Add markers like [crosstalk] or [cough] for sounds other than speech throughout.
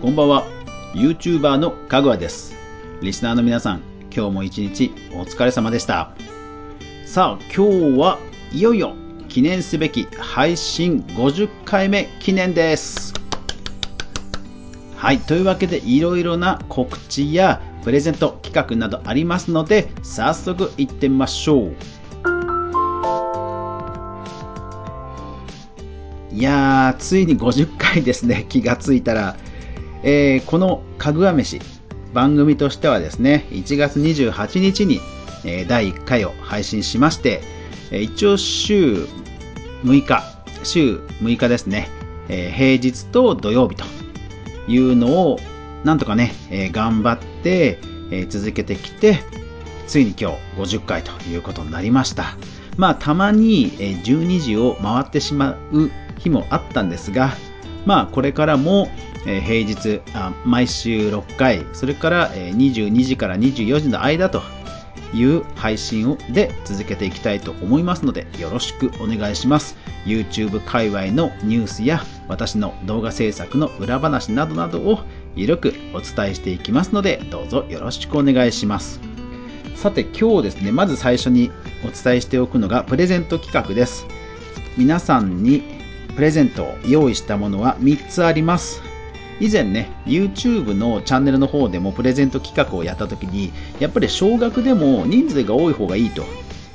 こんばんは。YouTuber のかぐわです。リスナーの皆さん今日も一日お疲れ様でした。さあ今日はいよいよ記念すべき配信50回目記念です。はいというわけでいろいろな告知やプレゼント企画などありますので早速いってみましょう。いやーついに50回ですね。気がついたらえー、このかぐわ飯番組としてはですね1月28日に、えー、第1回を配信しまして、えー、一応週6日週6日ですね、え、平日と土曜日というのをなんとかね、え、頑張って、え、続けてきてついに今日50回ということになりました。まあたまに、え、12時を回ってしまう日もあったんですがまあこれからも、え平日あ毎週6回それから、え22時から24時の間という配信をで続けていきたいと思いますのでよろしくお願いします。YouTube 界隈のニュースや私の動画制作の裏話などなどをゆるくお伝えしていきますのでどうぞよろしくお願いします。さて今日ですねまず最初にお伝えしておくのがプレゼント企画です。皆さんにプレゼントを用意したものは3つあります。以前ね YouTube のチャンネルの方でもプレゼント企画をやった時にやっぱり少額でも人数が多い方がいいと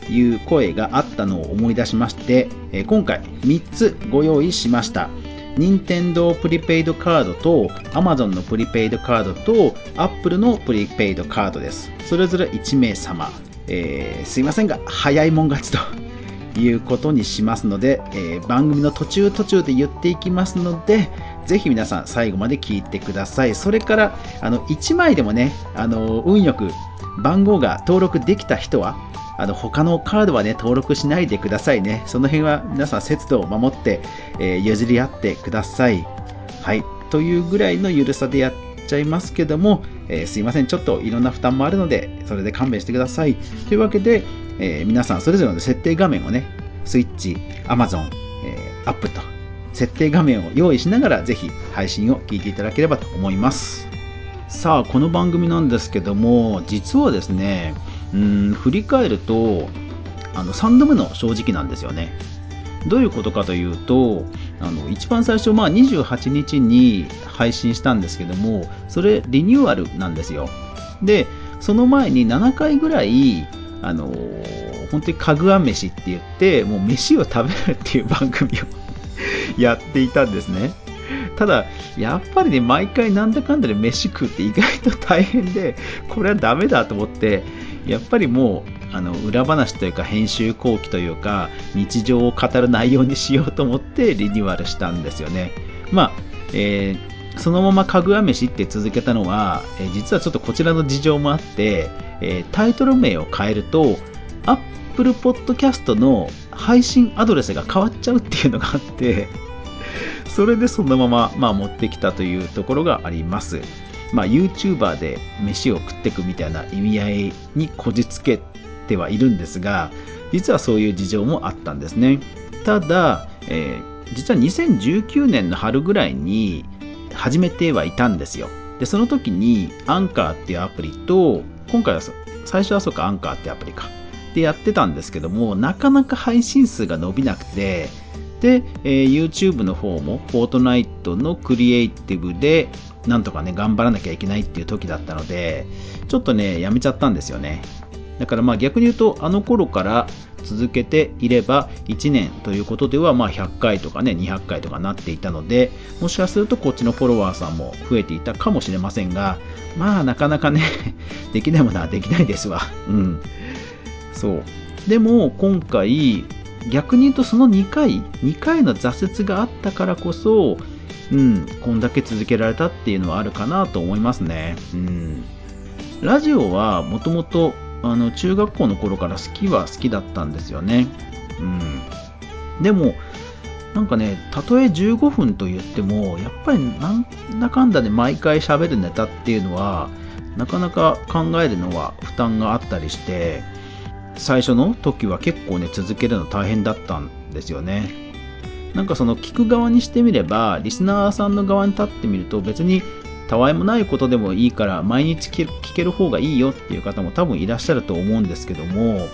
いう声があったのを思い出しまして、今回3つご用意しました。任天堂プリペイドカードと Amazon のプリペイドカードと Apple のプリペイドカードです。それぞれ1名様、えー、すいませんが早いもん勝ちということにしますので、えー、番組の途中途中で言っていきますので、ぜひ皆さん最後まで聞いてください。それから、あの、1枚でもね、あの、運よく番号が登録できた人は、あの、他のカードはね、登録しないでくださいね。その辺は皆さん節度を守って、えー、譲り合ってください。はい。というぐらいのゆるさでやっちゃいますけども、えー、すいません。ちょっといろんな負担もあるので、それで勘弁してください。というわけで、えー、皆さんそれぞれの設定画面をね、スイッチ、Amazon、えー、アップと設定画面を用意しながらぜひ配信を聞いていただければと思います。さあこの番組なんですけども実はですねうん振り返るとあの3度目の正直なんですよね。どういうことかというとあの一番最初、まあ、28日に配信したんですけどもそれリニューアルなんですよ。でその前に7回ぐらいあの本当にかぐわ飯って言ってもう飯を食べるっていう番組を [laughs] やっていたんですね。ただ、やっぱりね、毎回なんだかんだで飯食うって意外と大変で、これはダメだと思って、やっぱりもう、あの裏話というか編集後期というか日常を語る内容にしようと思ってリニューアルしたんですよね。まあ、えー、そのままかぐわ飯って続けたのは、えー、実はちょっとこちらの事情もあって、えー、タイトル名を変えると Apple Podcast の配信アドレスが変わっちゃうっていうのがあって、それでそのまま、まあ、持ってきたというところがあります。まあ、YouTuber で飯を食っていくみたいな意味合いにこじつけてはいるんですが、実はそういう事情もあったんですね。ただ、えー、実は2019年の春ぐらいに始めてはいたんですよ。で、その時にアンカーっていうアプリと、今回は最初はそうかアンカーってアプリか。でやってたんですけども、なかなか配信数が伸びなくて、で、えー、YouTube の方も、フォートナイトのクリエイティブで、なんとかね、頑張らなきゃいけないっていう時だったので、ちょっとね、やめちゃったんですよね。だからまあ逆に言うと、あの頃から続けていれば、1年ということでは、まあ100回とかね、200回とかなっていたので、もしかするとこっちのフォロワーさんも増えていたかもしれませんが、まあなかなかね、[laughs] できないものはできないですわ。うん。そうでも今回逆に言うとその2回2回の挫折があったからこそうんこんだけ続けられたっていうのはあるかなと思いますね。うん。ラジオはもともと中学校の頃から好きは好きだったんですよね。うん。でもなんかね、たとえ15分と言っても、やっぱりなんだかんだで毎回喋るネタっていうのは、なかなか考えるのは負担があったりして、最初の時は結構ね続けるの大変だったんですよね。なんかその聞く側にしてみればリスナーさんの側に立ってみると別にたわいもないことでもいいから毎日聞ける方がいいよっていう方も多分いらっしゃると思うんですけども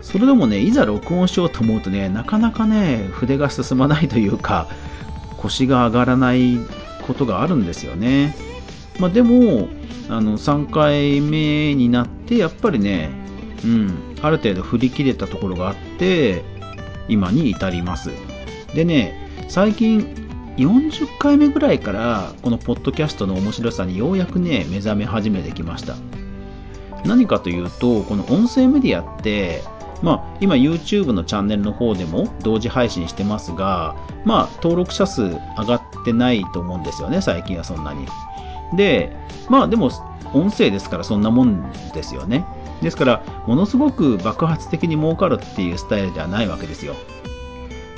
それでもねいざ録音しようと思うとねなかなかね筆が進まないというか腰が上がらないことがあるんですよね、まあ、でもあの3回目になってやっぱりね、うん、ある程度振り切れたところがあって今に至りますでね最近40回目ぐらいからこのポッドキャストの面白さにようやくね目覚め始めてきました何かというとこの音声メディアってまあ、今 YouTube のチャンネルの方でも同時配信してますが、まあ、登録者数上がってないと思うんですよね、最近はそんなに。で、まあでも、音声ですからそんなもんですよね。ですから、ものすごく爆発的に儲かるっていうスタイルではないわけですよ。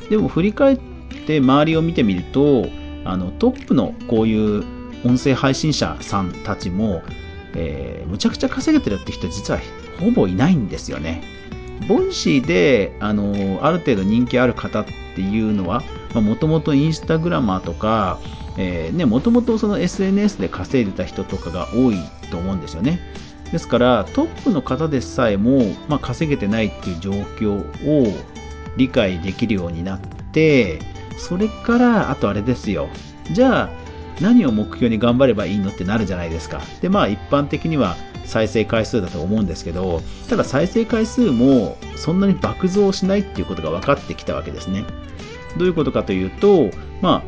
でも振り返って周りを見てみると、あのトップのこういう音声配信者さんたちも、えー、むちゃくちゃ稼げてるって人実はほぼいないんですよね。ボイシーであのある程度人気ある方っていうのはもともとインスタグラマーとかもともとその SNS で稼いでた人とかが多いと思うんですよねですからトップの方でさえも、まあ、稼げてないっていう状況を理解できるようになってそれからあとあれですよ。じゃあ何を目標に頑張ればいいのってなるじゃないですか。でまあ一般的には再生回数だと思うんですけどただ再生回数もそんなに爆増しないっていうことが分かってきたわけですね。どういうことかというとまあ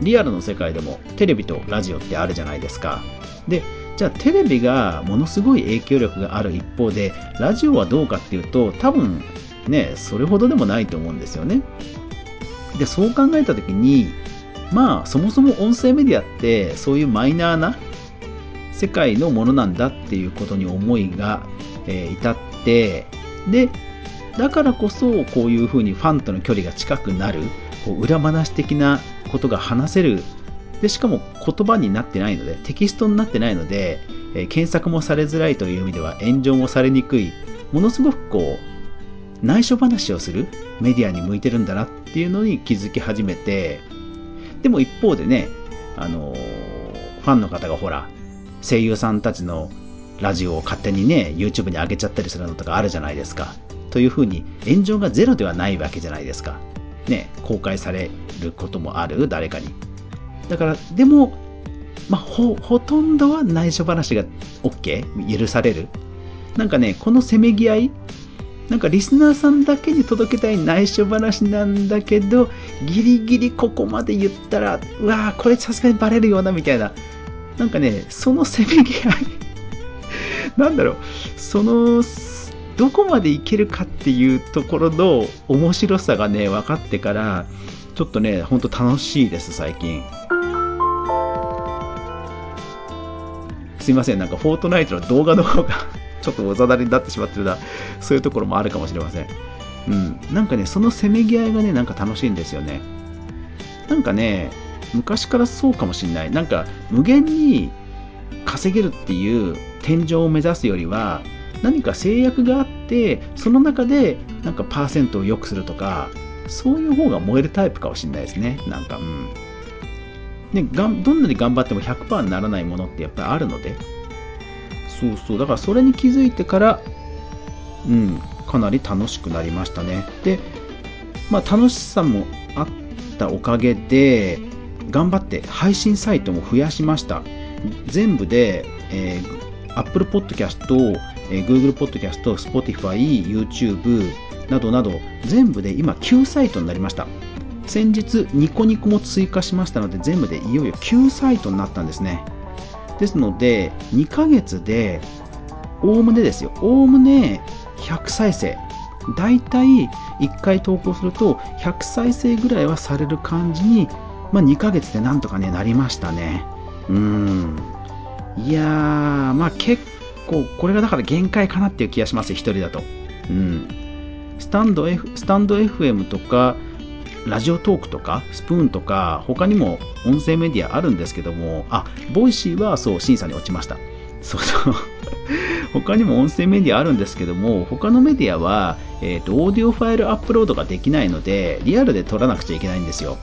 リアルの世界でもテレビとラジオってあるじゃないですか。でじゃあテレビがものすごい影響力がある一方でラジオはどうかっていうと多分ねそれほどでもないと思うんですよね。でそう考えた時にまあそもそも音声メディアってそういうマイナーな世界のものなんだっていうことに思いが、えー、至ってでだからこそこういうふうにファンとの距離が近くなるこう裏話的なことが話せるでしかも言葉になってないのでテキストになってないので、えー、検索もされづらいという意味では炎上もされにくいものすごくこう内緒話をするメディアに向いてるんだなっていうのに気づき始めてでも一方でねあのー、ファンの方がほら声優さんたちのラジオを勝手にね、YouTube に上げちゃったりするのとかあるじゃないですか。というふうに炎上がゼロではないわけじゃないですか。ね、公開されることもある、誰かに。だから、でも、まあ、ほ、ほとんどは内緒話が OK? 許される？なんかね、このせめぎ合い、なんかリスナーさんだけに届けたい内緒話なんだけど、ギリギリここまで言ったら、うわーこれさすがにバレるよな、みたいな。なんかね、そのせめぎ合い [laughs] なんだろう、その、どこまでいけるかっていうところの面白さがね、分かってから、ちょっとね、ほんと楽しいです、最近。すいません、なんかフォートナイトの動画の方が [laughs] ちょっとおざなりになってしまってるな、そういうところもあるかもしれません。うん。なんかね、そのせめぎ合いがね、なんか楽しいんですよね。なんかね、昔からそうかもしれない。なんか無限に稼げるっていう天井を目指すよりは何か制約があってその中でなんかパーセントを良くするとかそういう方が燃えるタイプかもしれないですね。なんかうん。ね、がんどんなに頑張っても100%にならないものってやっぱりあるのでそうそうだからそれに気づいてからうんかなり楽しくなりましたねでまあ楽しさもあったおかげで頑張って配信サイトも増やしました。全部で、えー、Apple Podcast、Google Podcast、Spotify、YouTube などなど全部で今9サイトになりました。先日ニコニコも追加しましたので全部でいよいよ9サイトになったんですね。ですので2ヶ月でおおむねですよ、おおむね100再生。だいたい1回投稿すると100再生ぐらいはされる感じにまあ、2ヶ月でなんとかね、なりましたね。うん。いやー、まあ結構、これがだから限界かなっていう気がします、一人だと。うん。スタンド、F、スタンド FM とか、ラジオトークとか、スプーンとか、他にも音声メディアあるんですけども、あ、 Voicy はそう、審査に落ちました。そうそう。[laughs] 他にも音声メディアあるんですけども、他のメディアは、えっ、ー、と、オーディオファイルアップロードができないので、リアルで撮らなくちゃいけないんですよ。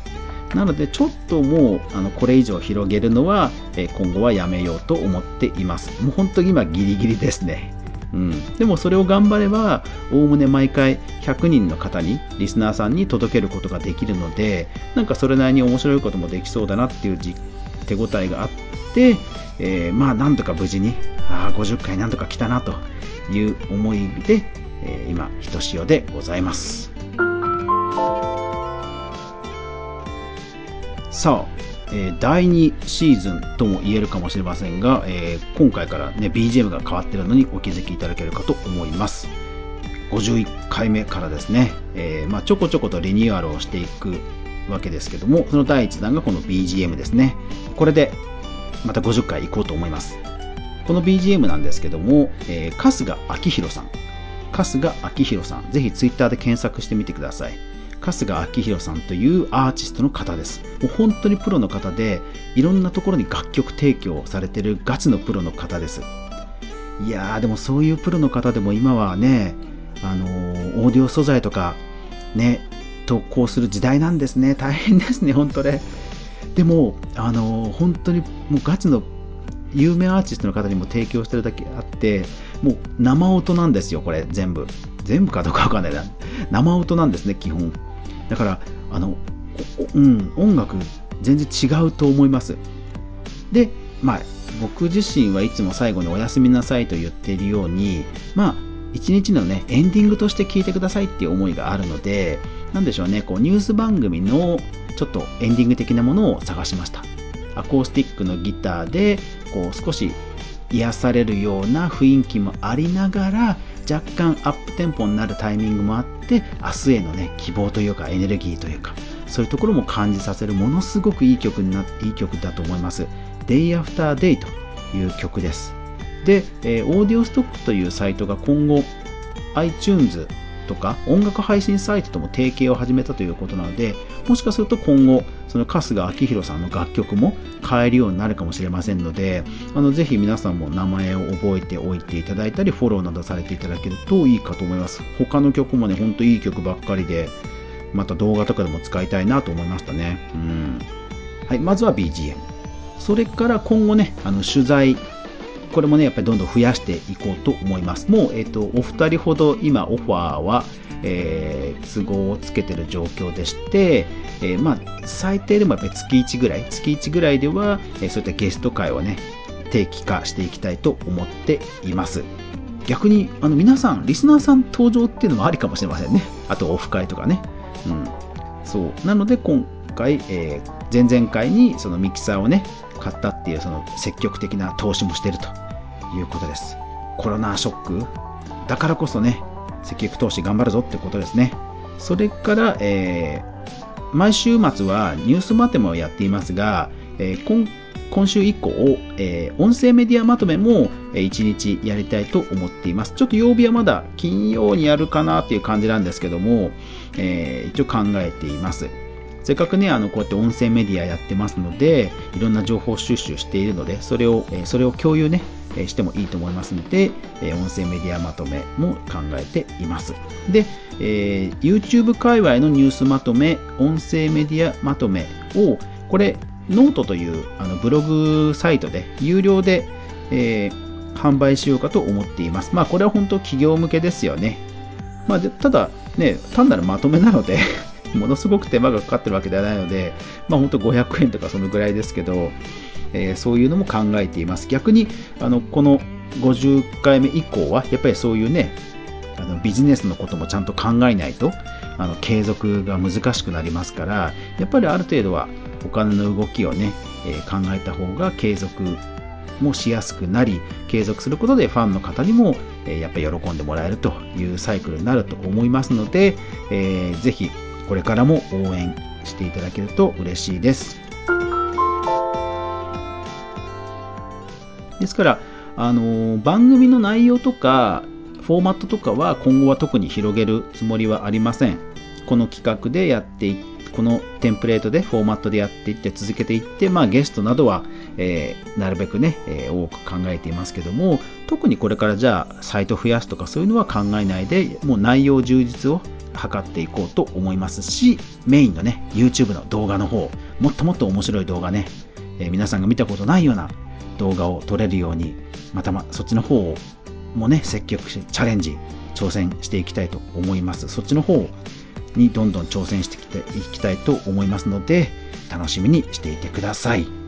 なのでちょっともうあのこれ以上広げるのは、え今後はやめようと思っています。もう本当に今ギリギリですね。うん、でもそれを頑張ればおおむね毎回100人の方にリスナーさんに届けることができるのでなんかそれなりに面白いこともできそうだなっていう手応えがあって、えー、まあなんとか無事にあ50回なんとか来たなという思いで、えー、今ひとしおでございます。さあえー、第2シーズンとも言えるかもしれませんが、えー、今回からね BGM が変わっているのにお気づきいただけるかと思います。51回目からですね、えー、まあ、ちょこちょことリニューアルをしていくわけですけどもその第1弾がこの BGM ですね。これでまた50回行こうと思います。この BGM なんですけども、え春日明宏さん。春日明宏さん。ぜひ Twitter で検索してみてください。春日明宏さんというアーティストの方です。もう本当にプロの方で、いろんなところに楽曲提供されてるガチのプロの方です。いやー、でもそういうプロの方でも今はね、あのー、オーディオ素材とか、ね、投稿する時代なんですね。大変ですね、本当ね。でも、あのー、本当にもうガチの有名アーティストの方にも提供してるだけあって、もう生音なんですよ、これ全部。全部かどうかわかんないな。生音なんですね、基本。だからあの、うん、音楽全然違うと思います。でまあ僕自身はいつも最後におやすみなさいと言っているようにまあ一日のねエンディングとして聴いてくださいっていう思いがあるのでなんでしょうねこうニュース番組のちょっとエンディング的なものを探しました。アコースティックのギターでこう少し癒されるような雰囲気もありながら若干アップテンポになるタイミングもあって明日へのね希望というかエネルギーというか。そういうところも感じさせるものすごくいい曲にないい曲だと思います。Day After Day という曲です。で、えー、オーディオストックというサイトが今後 iTunes とか音楽配信サイトとも提携を始めたということなのでもしかすると今後その春日明宏さんの楽曲も変えるようになるかもしれませんのであのぜひ皆さんも名前を覚えておいていただいたりフォローなどされていただけるといいかと思います。他の曲もねほんといい曲ばっかりでまた動画とかでも使いたいなと思いましたねうんはいまずは BGM それから今後ねあの取材これもね、やっぱりどんどん増やしていこうと思います。もう、えっ、ー、と、お二人ほど今オファーは、えー、都合をつけてる状況でして、えー、まあ、最低でもやっぱり月1ぐらい、月1ぐらいでは、えー、そういったゲスト会をね、定期化していきたいと思っています。逆に、あの、皆さん、リスナーさん登場っていうのもありかもしれませんね。あと、オフ会とかね。うん。そう。なので、今回、えー、前々回にそのミキサーをね、買ったっていうその積極的な投資もしてるということです。コロナショックだからこそね、積極投資頑張るぞってことですね。それから、えー、毎週末はニュースマテもやっていますが、えー、今今週以降、えー、音声メディアまとめも、え、1日やりたいと思っています。ちょっと曜日はまだ金曜にやるかなっていう感じなんですけども、えー、一応考えています。せっかくね、あの、こうやって音声メディアやってますので、いろんな情報収集しているので、それを、えそれを共有ね、えしてもいいと思いますので、え音声メディアまとめも考えています。で、えー、YouTube 界隈のニュースまとめ、音声メディアまとめを、これ、ノートというあのブログサイトで有料で、えー、販売しようかと思っています。まあ、これは本当企業向けですよね。まあ、ただ、ね、単なるまとめなので [laughs] ものすごく手間がかかってるわけではないので、まあ、本当500円とかそのぐらいですけど、えー、そういうのも考えています。逆に、あの、この50回目以降は、やっぱりそういうね、あのビジネスのこともちゃんと考えないと、あの継続が難しくなりますから、やっぱりある程度はお金の動きをね、えー、考えた方が継続もしやすくなり、継続することでファンの方にも、え、やっぱり喜んでもらえるというサイクルになると思いますので、えー、ぜひこれからも応援していただけると嬉しいです。ですから、あの番組の内容とかフォーマットとかは今後は特に広げるつもりはありません。この企画でやってこのテンプレートでフォーマットでやっていって続けていって、まあ、ゲストなどは、えー、なるべくね、えー、多く考えていますけども特にこれからじゃあサイト増やすとかそういうのは考えないでもう内容充実を図っていこうと思いますしメインのね YouTube の動画の方もっともっと面白い動画ね、えー、皆さんが見たことないような動画を撮れるようにまたまそっちの方もね積極しチャレンジ挑戦していきたいと思います。そっちの方にどんどん挑戦していきたいと思いますので楽しみにしていてください。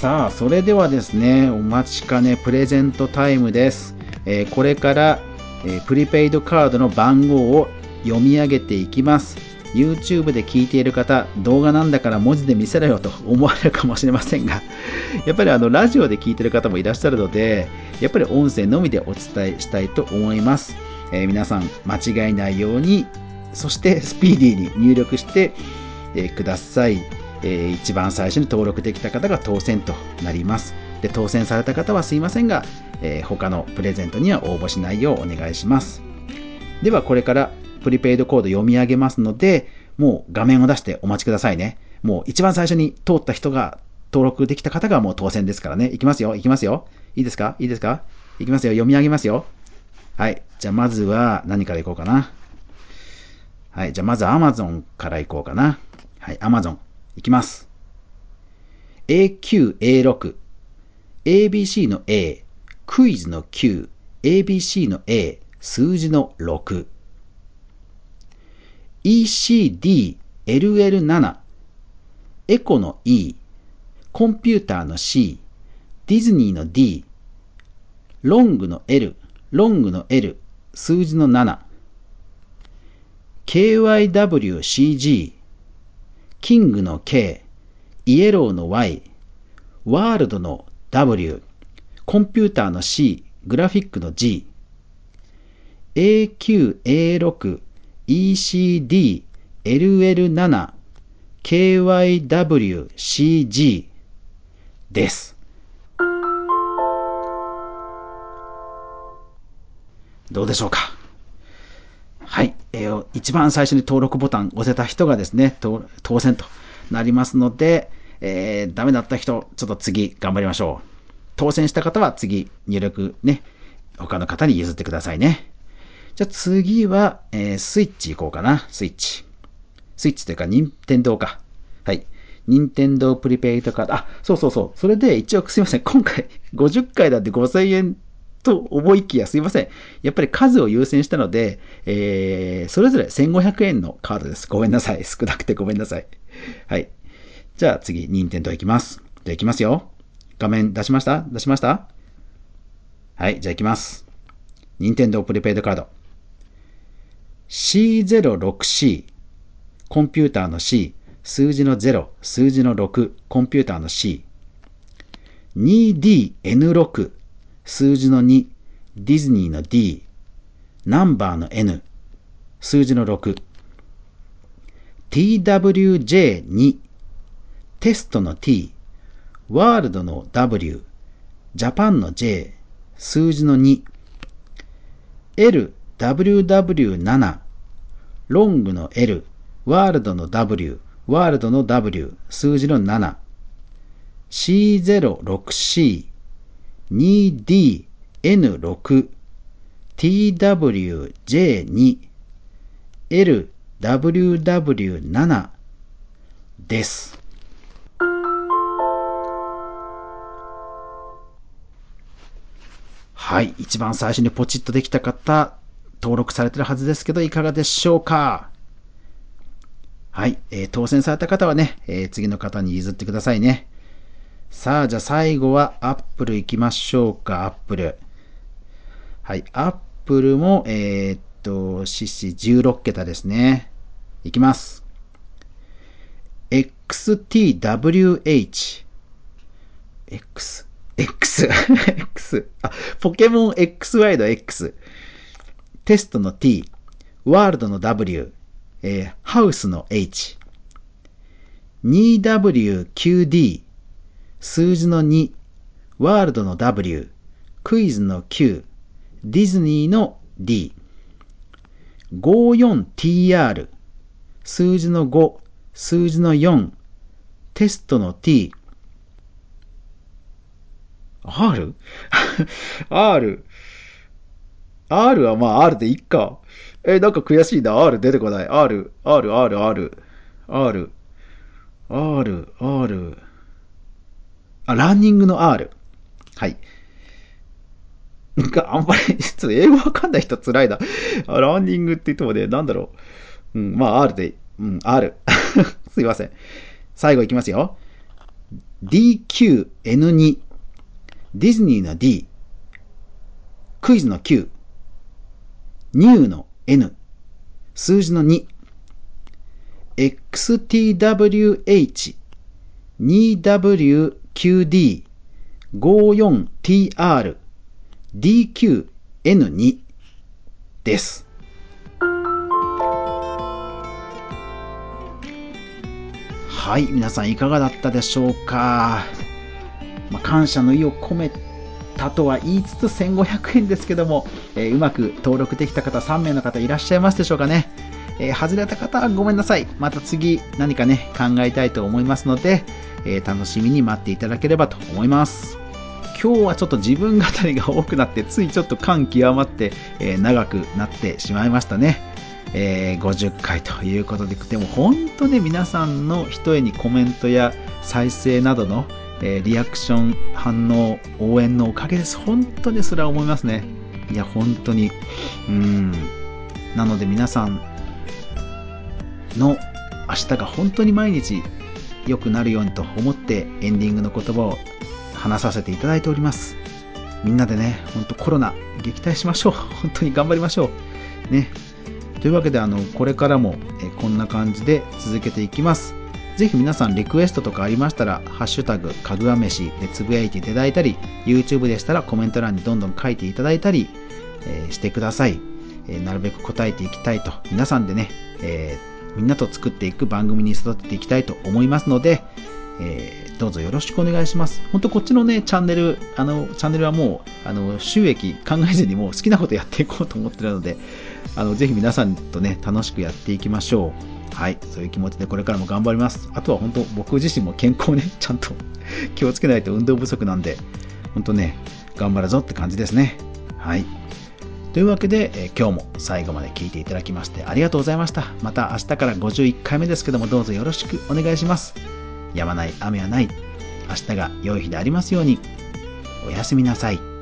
さあそれではですねお待ちかねプレゼントタイムです、えー、これから、えー、プリペイドカードの番号を読み上げていきます。YouTube で聞いている方、動画なんだから文字で見せろよと思われるかもしれませんが、やっぱりあのラジオで聞いている方もいらっしゃるので、やっぱり音声のみでお伝えしたいと思います。えー、皆さん間違いないようにそしてスピーディーに入力して、え、ください、えー、一番最初に登録できた方が当選となりますで当選された方はすいませんが、えー、他のプレゼントには応募しないようお願いしますではこれからプリペイドコード読み上げますのでもう画面を出してお待ちくださいねもう一番最初に通った人が登録できた方がもう当選ですからね。いきますよ。いきますよ。いいですか？いいですか？いきますよ。読み上げますよ。はい。じゃあまずは何からいこうかな。はい。じゃあまず Amazon からいこうかな。はい。Amazon。いきます。AQ、A6。ABC の A。クイズの Q。ABC の A。数字の6。ECD、LL7。エコの E。コンピューターの C。ディズニーの D。ロングの L。ロングの L。数字の7。KYWCG、キングの K、イエローの Y、ワールドの W、コンピューターの C、グラフィックの G、AQ、A6、ECD、LL7、KYW、CG です。どうでしょうか、一番最初に登録ボタン押せた人がですね、当選となりますので、えー、ダメだった人、ちょっと次頑張りましょう。当選した方は次入力ね、他の方に譲ってくださいね。じゃあ次は、えー、スイッチ行こうかな。スイッチ。スイッチというか、任天堂か。はい。任天堂プリペイトカード。あ、そうそうそう。それで一応すいません。今回50回だって5000円と思いきや、すいません。やっぱり数を優先したので、えー、それぞれ1500円のカードです。ごめんなさい。少なくてごめんなさい。はい。じゃあ次、任天堂いきます。じゃあいきますよ。画面出しました？出しました？はい、じゃあいきます。任天堂プリペイドカード。C06C。コンピューターの C。数字の0、数字の6、コンピューターの C。2DN6。数字の2、ディズニーの D、ナンバーの N、数字の6、TWJ2、テストの T、ワールドの W、ジャパンの J、数字の2、LWW7、ロングの L、ワールドの W、ワールドの W、数字の7、C06C、2D、N6、TWJ2、LWW7 です。はい。一番最初にポチッとできた方、登録されてるはずですけど、いかがでしょうか？はい。えー、当選された方はね、えー、次の方に譲ってくださいね。さあ、じゃあ最後はアップル行きましょうか、アップル。はい、アップルも、えー、っと、CC16 桁ですね。いきます。XTWH。X。X。[laughs] X。あ、ポケモン XY の X。テストの T。ワールドの W。えー、ハウスの H。2WQD。数字の2、ワールドの W、クイズの Q、ディズニーの D、54TR、数字の5、数字の4、テストの t、R? [laughs] R? R はまあ R でいっか。え、なんか悔しいな。R 出てこない。R、R、R、R、R、R、R。あ、ランニングの R。はい。なんかあんまり、ちょっと英語わかんない人辛いな。ランニングって言ってもね、なんだろう。うん、まあ R で、うん、R。[laughs] すいません。最後いきますよ。DQN2。ディズニーの D。クイズの Q。ニューの N。数字の2。XTWH。2W。QD54TRDQN2 です。はい、皆さんいかがだったでしょうか？まあ、感謝の意を込めたとは言いつつ1500円ですけども、えー、うまく登録できた方3名の方いらっしゃいますでしょうかね？えー、外れた方はごめんなさい。また次何かね、考えたいと思いますので、えー、楽しみに待っていただければと思います。今日はちょっと自分語りが多くなって、ついちょっと感極まって、えー、長くなってしまいましたね。えー、50回ということで、でも本当ね、皆さんの一重にコメントや再生などの、えー、リアクション、反応、応援のおかげです。本当にそれは思いますね。いや、本当に。うん。なので皆さんの明日が本当に毎日良くなるようにと思ってエンディングの言葉を話させていただいております。みんなでね、ほんとコロナ撃退しましょう。[laughs] 本当に頑張りましょう。ね。というわけで、あの、これからもえこんな感じで続けていきます。ぜひ皆さんリクエストとかありましたら、ハッシュタグ、かぐわ飯でつぶやいていただいたり、YouTube でしたらコメント欄にどんどん書いていただいたり、えー、してください、えー、なるべく答えていきたいと、皆さんでね、えー、みんなと作っていく番組に育てていきたいと思いますので、えどうぞよろしくお願いします。本当こっちのね、チャンネル、あの、チャンネルはもう、あの、収益考えずにもう好きなことやっていこうと思ってるので、あの、ぜひ皆さんとね、楽しくやっていきましょう。はい、そういう気持ちでこれからも頑張ります。あとは本当、僕自身も健康ね、[laughs] ちゃんと [laughs] 気をつけないと運動不足なんで、本当ね、頑張るぞって感じですね。はい。というわけで、え今日も最後まで聞いていただきましてありがとうございました。また明日から51回目ですけどもどうぞよろしくお願いします。やまない雨はない。明日が良い日でありますように。おやすみなさい。